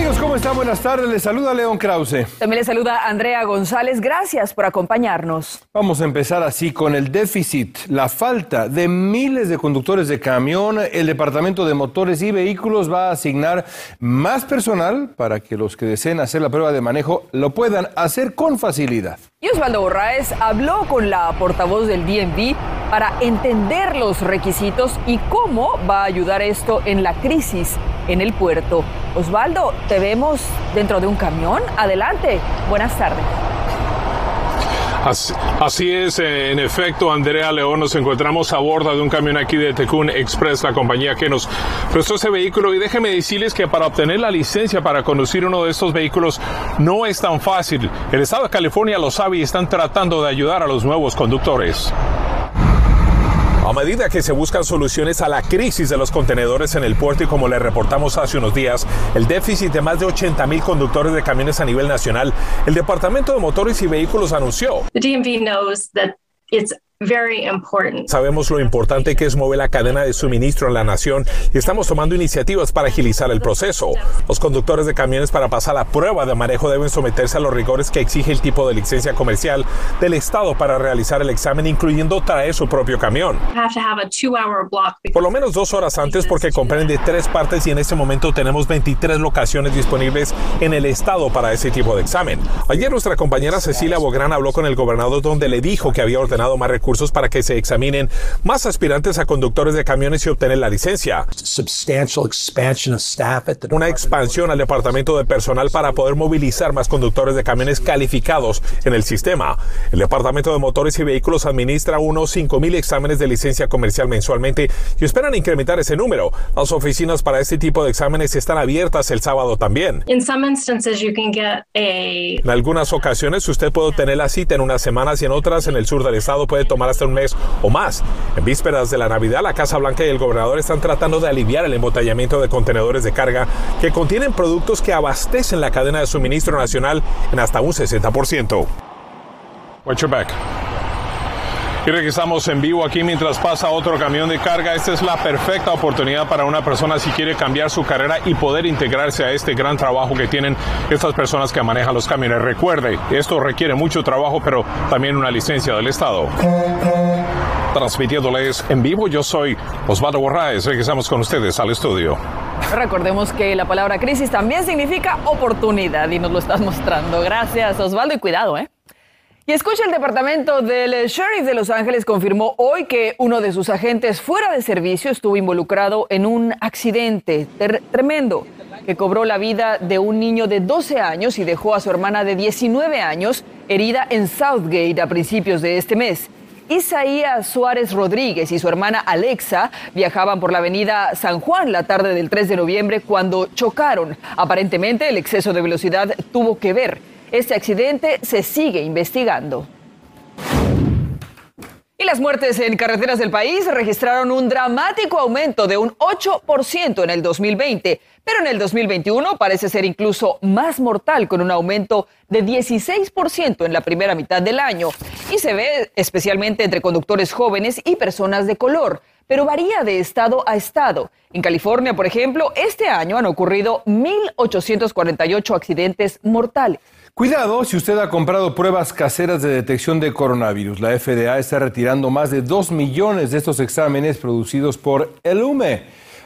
Amigos, ¿cómo están? Buenas tardes. Les saluda León Krause. También le saluda Andrea González. Gracias por acompañarnos. Vamos a empezar así con el déficit, la falta de miles de conductores de camión. El Departamento de Motores y Vehículos va a asignar más personal para que los que deseen hacer la prueba de manejo lo puedan hacer con facilidad. Y Osvaldo Borraes habló con la portavoz del DNV para entender los requisitos y cómo va a ayudar esto en la crisis en el puerto. Osvaldo, te vemos dentro de un camión. Adelante. Buenas tardes. Así, es, eh, en efecto, Andrea León, nos encontramos a bordo de un camión aquí de Tecun Express, la compañía que nos prestó ese vehículo. Y déjeme decirles que para obtener la licencia para conducir uno de estos vehículos no es tan fácil. El Estado de California lo sabe y están tratando de ayudar a los nuevos conductores. A medida que se buscan soluciones a la crisis de los contenedores en el puerto y como le reportamos hace unos días, el déficit de más de 80 mil conductores de camiones a nivel nacional, el Departamento de Motores y Vehículos anunció. Very important. Sabemos lo importante que es mover la cadena de suministro en la nación y estamos tomando iniciativas para agilizar el proceso. Los conductores de camiones para pasar la prueba de manejo deben someterse a los rigores que exige el tipo de licencia comercial del Estado para realizar el examen, incluyendo traer su propio camión. Have to have a two-hour block. Por lo menos dos horas antes porque comprende tres partes y en este momento tenemos 23 locaciones disponibles en el estado para ese tipo de examen. Ayer nuestra compañera Cecilia Bográn habló con el gobernador donde le dijo que había ordenado más recursos para que se examinen más aspirantes a conductores de camiones y obtener la licencia. Una expansión al departamento de personal para poder movilizar más conductores de camiones calificados en el sistema. El departamento de motores y vehículos administra unos 5.000 exámenes de licencia comercial mensualmente y esperan incrementar ese número. Las oficinas para este tipo de exámenes están abiertas el sábado también. En algunas ocasiones usted puede obtener la cita en unas semanas y en otras en el sur del estado puede tomar hasta un mes o más. En vísperas de la Navidad, la Casa Blanca y el gobernador están tratando de aliviar el embotellamiento de contenedores de carga que contienen productos que abastecen la cadena de suministro nacional en hasta un 60%. Watch your back. Y regresamos en vivo aquí mientras pasa otro camión de carga. Esta es la perfecta oportunidad para una persona si quiere cambiar su carrera y poder integrarse a este gran trabajo que tienen estas personas que manejan los camiones. Recuerde, esto requiere mucho trabajo, pero también una licencia del Estado. Transmitiéndoles en vivo, yo soy Osvaldo Borraes. Regresamos con ustedes al estudio. Recordemos que la palabra crisis también significa oportunidad y nos lo estás mostrando. Gracias, Osvaldo, y cuidado, ¿eh? Y escucha, el departamento del sheriff de Los Ángeles confirmó hoy que uno de sus agentes fuera de servicio estuvo involucrado en un accidente tremendo que cobró la vida de un niño de 12 años y dejó a su hermana de 19 años herida en Southgate a principios de este mes. Isaías Suárez Rodríguez y su hermana Alexa viajaban por la avenida San Juan la tarde del 3 de noviembre cuando chocaron. Aparentemente el exceso de velocidad tuvo que ver. Este accidente se sigue investigando. Y las muertes en carreteras del país registraron un dramático aumento de un 8% en el 2020, pero en el 2021 parece ser incluso más mortal con un aumento de 16% en la primera mitad del año. Y se ve especialmente entre conductores jóvenes y personas de color, pero varía de estado a estado. En California, por ejemplo, este año han ocurrido 1.848 accidentes mortales. Cuidado si usted ha comprado pruebas caseras de detección de coronavirus. La FDA está retirando más de 2 millones de estos exámenes producidos por el UME.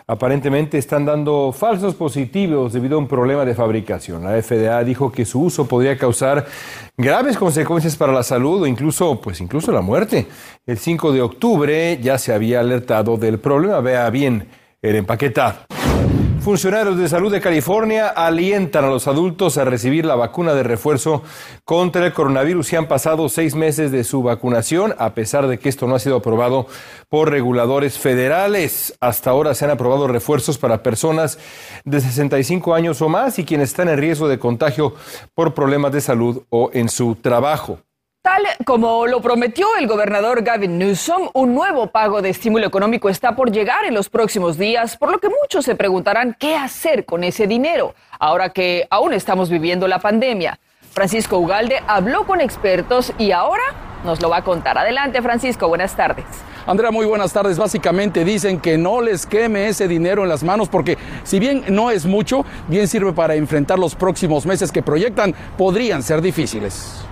Aparentemente están dando falsos positivos debido a un problema de fabricación. La FDA dijo que su uso podría causar graves consecuencias para la salud o incluso, pues incluso la muerte. El 5 de octubre ya se había alertado del problema. Vea bien el empaquetado. Funcionarios de salud de California alientan a los adultos a recibir la vacuna de refuerzo contra el coronavirus y han pasado seis meses de su vacunación, a pesar de que esto no ha sido aprobado por reguladores federales. Hasta ahora se han aprobado refuerzos para personas de 65 años o más y quienes están en riesgo de contagio por problemas de salud o en su trabajo. Tal como lo prometió el gobernador Gavin Newsom, un nuevo pago de estímulo económico está por llegar en los próximos días, por lo que muchos se preguntarán qué hacer con ese dinero, ahora que aún estamos viviendo la pandemia. Francisco Ugalde habló con expertos y ahora nos lo va a contar. Adelante, Francisco, buenas tardes. Andrea, muy buenas tardes. Básicamente dicen que no les queme ese dinero en las manos porque si bien no es mucho, bien sirve para enfrentar los próximos meses que proyectan podrían ser difíciles.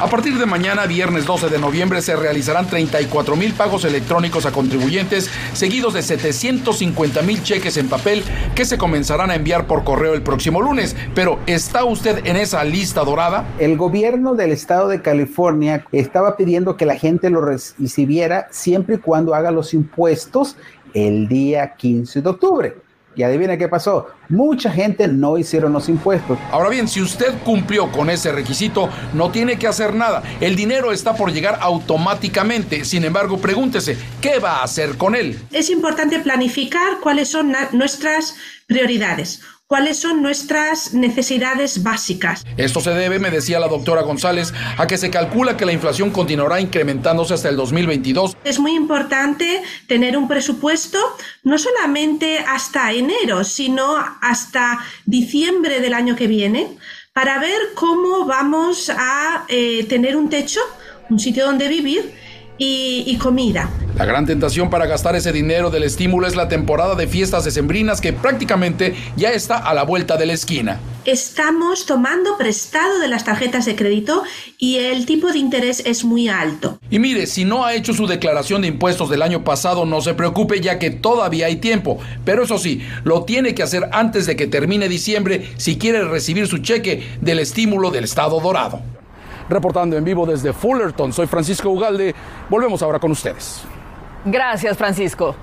A partir de mañana, viernes 12 de noviembre, se realizarán 34 mil pagos electrónicos a contribuyentes, seguidos de 750 mil cheques en papel que se comenzarán a enviar por correo el próximo lunes. Pero, ¿está usted en esa lista dorada? El gobierno del estado de California estaba pidiendo que la gente lo recibiera siempre y cuando haga los impuestos el día 15 de octubre. Y adivina qué pasó. Mucha gente no hicieron los impuestos. Ahora bien, si usted cumplió con ese requisito, no tiene que hacer nada. El dinero está por llegar automáticamente. Sin embargo, pregúntese, ¿qué va a hacer con él? Es importante planificar cuáles son nuestras prioridades cuáles son nuestras necesidades básicas. Esto se debe, me decía la doctora González, a que se calcula que la inflación continuará incrementándose hasta el 2022. Es muy importante tener un presupuesto no solamente hasta enero, sino hasta diciembre del año que viene, para ver cómo vamos a eh, tener un techo, un sitio donde vivir y, comida. La gran tentación para gastar ese dinero del estímulo es la temporada de fiestas decembrinas que prácticamente ya está a la vuelta de la esquina. Estamos tomando prestado de las tarjetas de crédito y el tipo de interés es muy alto. Y mire, si no ha hecho su declaración de impuestos del año pasado, no se preocupe ya que todavía hay tiempo. Pero eso sí, lo tiene que hacer antes de que termine diciembre si quiere recibir su cheque del estímulo del Estado Dorado. Reportando en vivo desde Fullerton, soy Francisco Ugalde. Volvemos ahora con ustedes. Gracias, Francisco.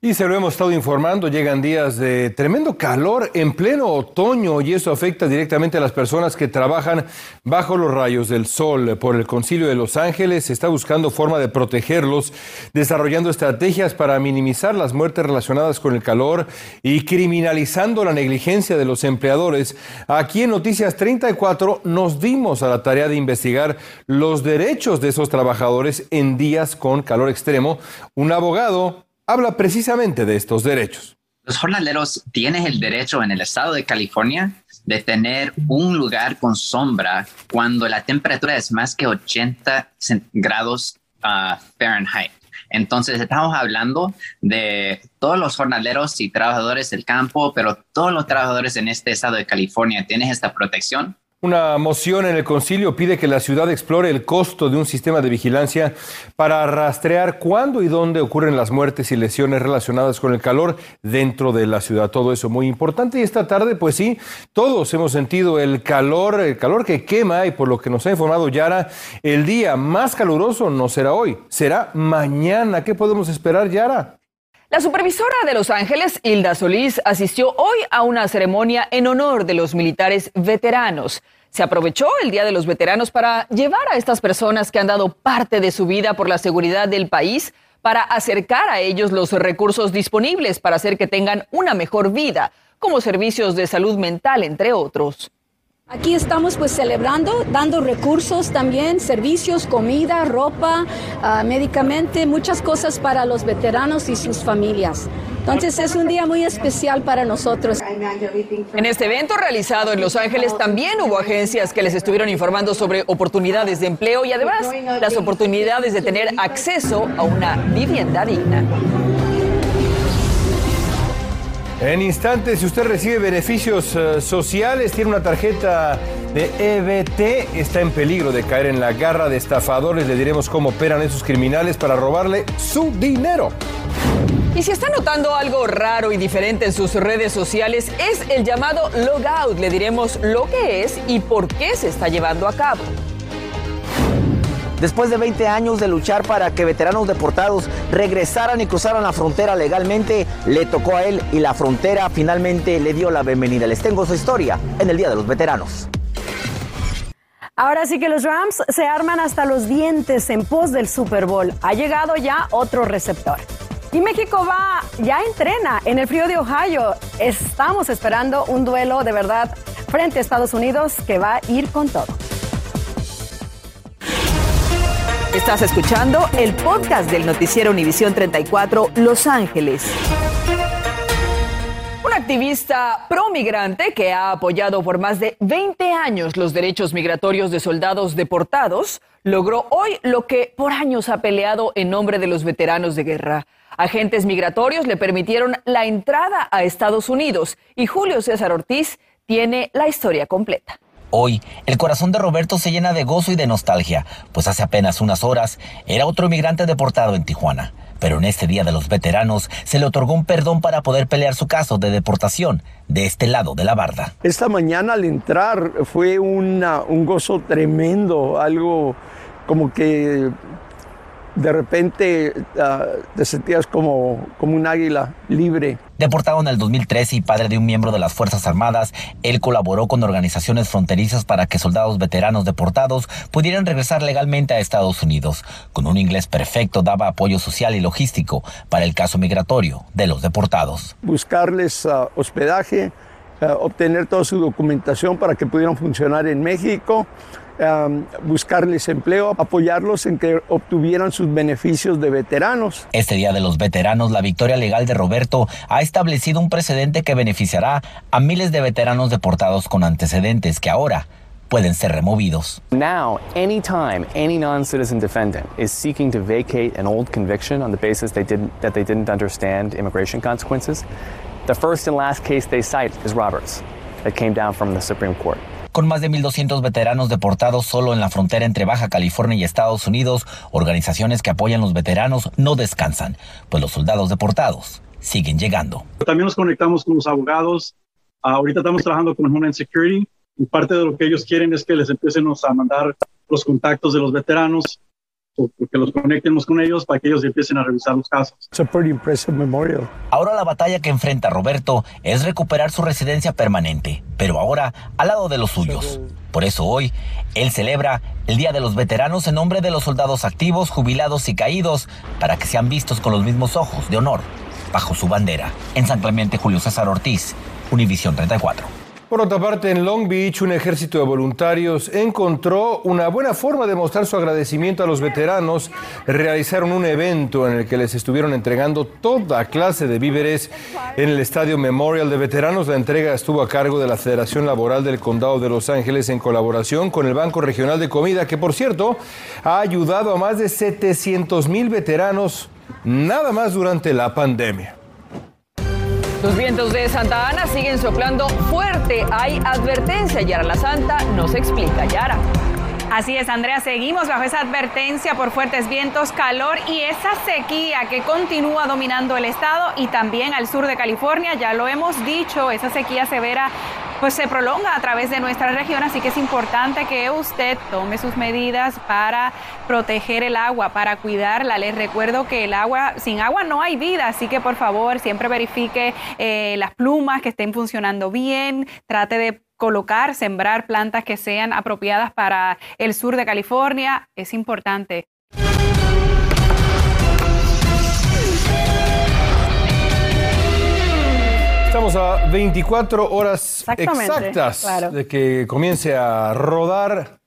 Y se lo hemos estado informando, llegan días de tremendo calor en pleno otoño y eso afecta directamente a las personas que trabajan bajo los rayos del sol. Por el Concilio de Los Ángeles se está buscando forma de protegerlos, desarrollando estrategias para minimizar las muertes relacionadas con el calor y criminalizando la negligencia de los empleadores. Aquí en Noticias 34 nos dimos a la tarea de investigar los derechos de esos trabajadores en días con calor extremo. Un abogado habla precisamente de estos derechos. Los jornaleros tienen el derecho en el estado de California de tener un lugar con sombra cuando la temperatura es más que 80 grados uh, Fahrenheit. Entonces estamos hablando de todos los jornaleros y trabajadores del campo, pero todos los trabajadores en este estado de California tienen esta protección una moción en el concilio pide que la ciudad explore el costo de un sistema de vigilancia para rastrear cuándo y dónde ocurren las muertes y lesiones relacionadas con el calor dentro de la ciudad. Todo eso muy importante. Y esta tarde, pues sí, todos hemos sentido el calor, el calor que quema y por lo que nos ha informado Yara, el día más caluroso no será hoy, será mañana. ¿Qué podemos esperar, Yara? La supervisora de Los Ángeles, Hilda Solís, asistió hoy a una ceremonia en honor de los militares veteranos. Se aprovechó el Día de los Veteranos para llevar a estas personas que han dado parte de su vida por la seguridad del país para acercar a ellos los recursos disponibles para hacer que tengan una mejor vida, como servicios de salud mental, entre otros. Aquí estamos pues celebrando, dando recursos también, servicios, comida, ropa, uh, medicamente, muchas cosas para los veteranos y sus familias. Entonces es un día muy especial para nosotros. En este evento realizado en Los Ángeles también hubo agencias que les estuvieron informando sobre oportunidades de empleo y además las oportunidades de tener acceso a una vivienda digna. En instantes, si usted recibe beneficios eh, sociales, tiene una tarjeta de EBT, está en peligro de caer en la garra de estafadores. Le diremos cómo operan esos criminales para robarle su dinero. Y si está notando algo raro y diferente en sus redes sociales, es el llamado logout. Le diremos lo que es y por qué se está llevando a cabo. Después de 20 años de luchar para que veteranos deportados regresaran y cruzaran la frontera legalmente, le tocó a él y la frontera finalmente le dio la bienvenida. Les tengo su historia en el Día de los Veteranos. Ahora sí que los Rams se arman hasta los dientes en pos del Super Bowl. Ha llegado ya otro receptor. Y México va, ya entrena en el frío de Ohio. Estamos esperando un duelo de verdad frente a Estados Unidos que va a ir con todo. Estás escuchando el podcast del noticiero Univisión 34 Los Ángeles. Un activista pro-migrante que ha apoyado por más de 20 años los derechos migratorios de soldados deportados logró hoy lo que por años ha peleado en nombre de los veteranos de guerra. Agentes migratorios le permitieron la entrada a Estados Unidos y Julio César Ortiz tiene la historia completa. Hoy, el corazón de Roberto se llena de gozo y de nostalgia, pues hace apenas unas horas era otro inmigrante deportado en Tijuana. Pero en este Día de los Veteranos se le otorgó un perdón para poder pelear su caso de deportación de este lado de la barda. Esta mañana al entrar fue un gozo tremendo, algo como que de repente uh, te sentías como, como un águila libre. Deportado en el 2013 y padre de un miembro de las Fuerzas Armadas, él colaboró con organizaciones fronterizas para que soldados veteranos deportados pudieran regresar legalmente a Estados Unidos. Con un inglés perfecto daba apoyo social y logístico para el caso migratorio de los deportados. Buscarles uh, hospedaje, uh, obtener toda su documentación para que pudieran funcionar en México um, buscarles empleo, apoyarlos en que obtuvieran sus beneficios de veteranos. Este Día de los Veteranos, la victoria legal de Roberto ha establecido un precedente que beneficiará a miles de veteranos deportados con antecedentes que ahora pueden ser removidos. Now, anytime any non-citizen defendant is seeking to vacate an old conviction on the basis they didn't, that they didn't understand immigration consequences, the first and last case they cite is Roberts that came down from the Supreme Court. Con más de 1.200 veteranos deportados solo en la frontera entre Baja California y Estados Unidos, organizaciones que apoyan a los veteranos no descansan, pues los soldados deportados siguen llegando. También nos conectamos con los abogados. ahorita estamos trabajando con Homeland Security y parte de lo que ellos quieren es que les empiecen a mandar los contactos de los veteranos que los conectemos con ellos para que ellos empiecen a revisar los casos. It's a pretty impressive memorial. Ahora la batalla que enfrenta Roberto es recuperar su residencia permanente, pero ahora al lado de los suyos. Por eso hoy, él celebra el Día de los Veteranos en nombre de los soldados activos, jubilados y caídos, para que sean vistos con los mismos ojos de honor bajo su bandera. En San Clemente, Julio César Ortiz, Univisión 34. Por otra parte, en Long Beach, un ejército de voluntarios encontró una buena forma de mostrar su agradecimiento a los veteranos. Realizaron un evento en el que les estuvieron entregando toda clase de víveres en el Estadio Memorial de Veteranos. La entrega estuvo a cargo de la Federación Laboral del Condado de Los Ángeles en colaboración con el Banco Regional de Comida, que por cierto ha ayudado a más de 700 mil veteranos nada más durante la pandemia. Los vientos de Santa Ana siguen soplando fuerte. Hay advertencia. Yara La Santa nos explica. Yara. Así es, Andrea, seguimos bajo esa advertencia por fuertes vientos, calor y esa sequía que continúa dominando el estado y también al sur de California. Ya lo hemos dicho, esa sequía severa pues se prolonga a través de nuestra región, así que es importante que usted tome sus medidas para proteger el agua, para cuidarla. Les recuerdo que el agua, sin agua no hay vida, así que por favor siempre verifique eh, las plumas que estén funcionando bien, trate de colocar, sembrar plantas que sean apropiadas para el sur de California. Es importante. Estamos a 24 horas exactas claro. de que comience a rodar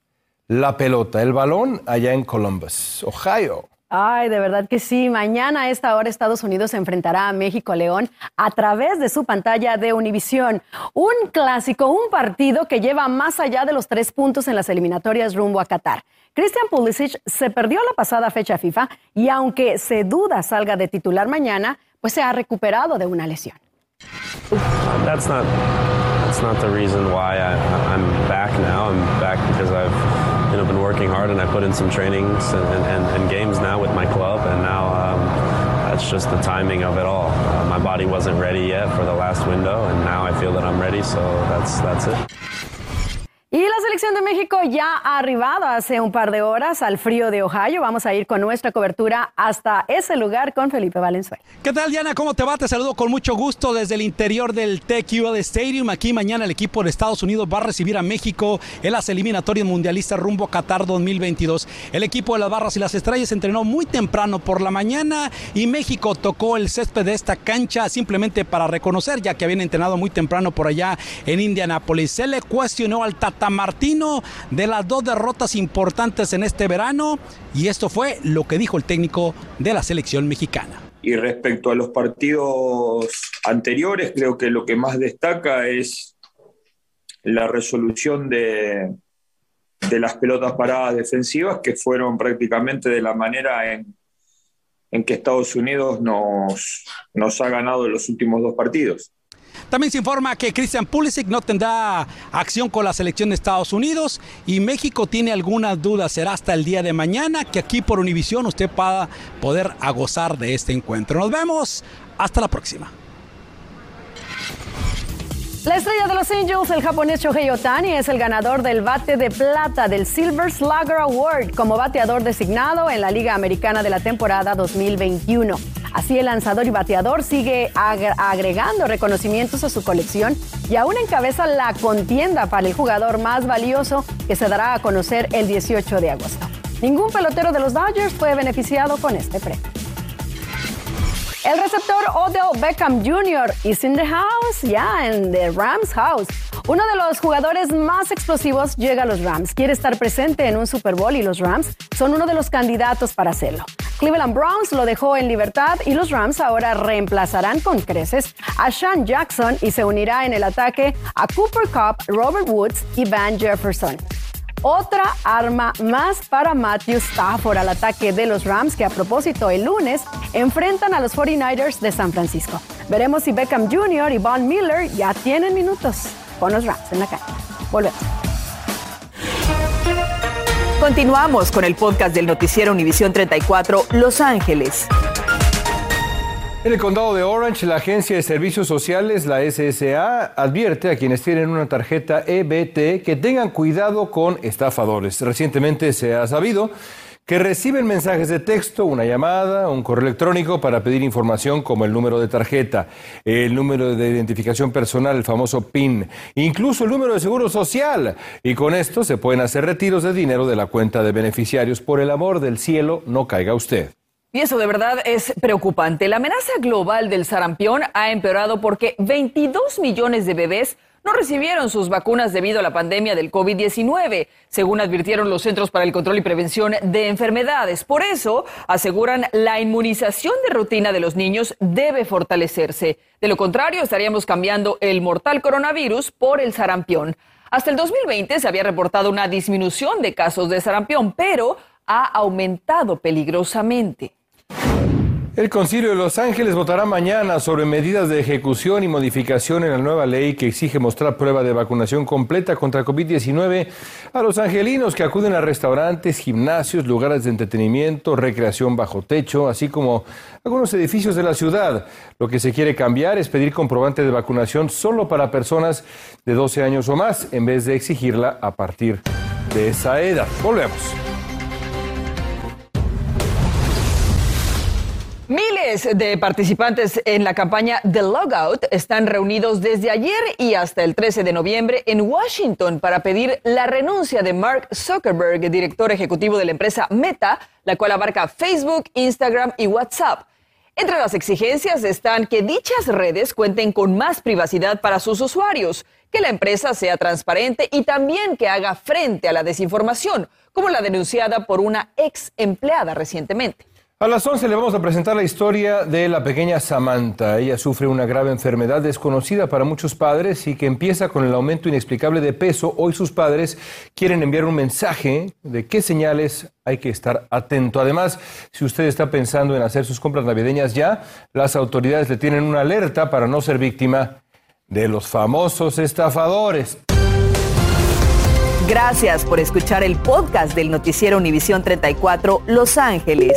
la pelota, el balón allá en Columbus, Ohio. Ay, de verdad que sí. Mañana a esta hora Estados Unidos se enfrentará a México León a través de su pantalla de Univisión. Un clásico, un partido que lleva más allá de los tres puntos en las eliminatorias rumbo a Qatar. Christian Pulisic se perdió la pasada fecha FIFA y aunque se duda salga de titular mañana, pues se ha recuperado de una lesión. That's not that's not the reason why I, I'm back now. I'm back because I've you know been working hard and I put in some trainings and, and, and games now with my club, and now um, that's just the timing of it all. Uh, my body wasn't ready yet for the last window, and now I feel that I'm ready. So that's that's it. Y la selección de México ya ha arribado hace un par de horas al frío de Ohio. Vamos a ir con nuestra cobertura hasta ese lugar con Felipe Valenzuela. ¿Qué tal, Diana? ¿Cómo te va? Te saludo con mucho gusto desde el interior del TQL Stadium. Aquí mañana el equipo de Estados Unidos va a recibir a México en las eliminatorias mundialistas rumbo a Qatar 2022. El equipo de las Barras y las Estrellas entrenó muy temprano por la mañana y México tocó el césped de esta cancha simplemente para reconocer, ya que habían entrenado muy temprano por allá en Indianápolis. Se le cuestionó al Tata Martino de las dos derrotas importantes en este verano y esto fue lo que dijo el técnico de la selección mexicana. Y respecto a los partidos anteriores, creo que lo que más destaca es la resolución de, de las pelotas paradas defensivas, que fueron prácticamente de la manera en, en que Estados Unidos nos, nos ha ganado los últimos dos partidos. También se informa que Christian Pulisic no tendrá acción con la selección de Estados Unidos y México tiene algunas dudas. Será hasta el día de mañana que aquí por Univisión usted pueda poder gozar de este encuentro. Nos vemos. Hasta la próxima. La estrella de los Angels, el japonés Shohei Otani, es el ganador del bate de plata del Silver Slugger Award como bateador designado en la Liga Americana de la temporada 2021. Así el lanzador y bateador sigue agregando reconocimientos a su colección y aún encabeza la contienda para el jugador más valioso que se dará a conocer el 18 de agosto. Ningún pelotero de los Dodgers fue beneficiado con este premio. El receptor Odell Beckham Jr. is in the house, ya, en the Rams house. Uno de los jugadores más explosivos llega a los Rams. Quiere estar presente en un Super Bowl y los Rams son uno de los candidatos para hacerlo. Cleveland Browns lo dejó en libertad y los Rams ahora reemplazarán con creces a Sean Jackson y se unirá en el ataque a Cooper Cup, Robert Woods y Van Jefferson. Otra arma más para Matthew Stafford al ataque de los Rams que a propósito el lunes enfrentan a los 49ers de San Francisco. Veremos si Beckham Jr. y Von Miller ya tienen minutos con los Rams en la cancha. Volvemos. Continuamos con el podcast del noticiero Univisión 34 Los Ángeles. En el condado de Orange, la Agencia de Servicios Sociales, la SSA, advierte a quienes tienen una tarjeta EBT que tengan cuidado con estafadores. Recientemente se ha sabido que reciben mensajes de texto, una llamada, un correo electrónico para pedir información como el número de tarjeta, el número de identificación personal, el famoso PIN, incluso el número de seguro social. Y con esto se pueden hacer retiros de dinero de la cuenta de beneficiarios. Por el amor del cielo, no caiga usted. Y eso de verdad es preocupante. La amenaza global del sarampión ha empeorado porque 22 millones de bebés no recibieron sus vacunas debido a la pandemia del COVID-19, según advirtieron los Centros para el Control y Prevención de Enfermedades. Por eso, aseguran, la inmunización de rutina de los niños debe fortalecerse. De lo contrario, estaríamos cambiando el mortal coronavirus por el sarampión. Hasta el 2020 se había reportado una disminución de casos de sarampión, pero ha aumentado peligrosamente. El Concilio de Los Ángeles votará mañana sobre medidas de ejecución y modificación en la nueva ley que exige mostrar prueba de vacunación completa contra COVID-19 a los angelinos que acuden a restaurantes, gimnasios, lugares de entretenimiento, recreación bajo techo, así como algunos edificios de la ciudad. Lo que se quiere cambiar es pedir comprobante de vacunación solo para personas de 12 años o más, en vez de exigirla a partir de esa edad. Volvemos. Miles de participantes en la campaña The Logout están reunidos desde ayer y hasta el 13 de noviembre en Washington para pedir la renuncia de Mark Zuckerberg, director ejecutivo de la empresa Meta, la cual abarca Facebook, Instagram y WhatsApp. Entre las exigencias están que dichas redes cuenten con más privacidad para sus usuarios, que la empresa sea transparente y también que haga frente a la desinformación, como la denunciada por una ex empleada recientemente. A las 11 le vamos a presentar la historia de la pequeña Samantha. Ella sufre una grave enfermedad desconocida para muchos padres y que empieza con el aumento inexplicable de peso. Hoy sus padres quieren enviar un mensaje de qué señales hay que estar atento. Además, si usted está pensando en hacer sus compras navideñas ya, las autoridades le tienen una alerta para no ser víctima de los famosos estafadores. Gracias por escuchar el podcast del noticiero Univisión 34 Los Ángeles.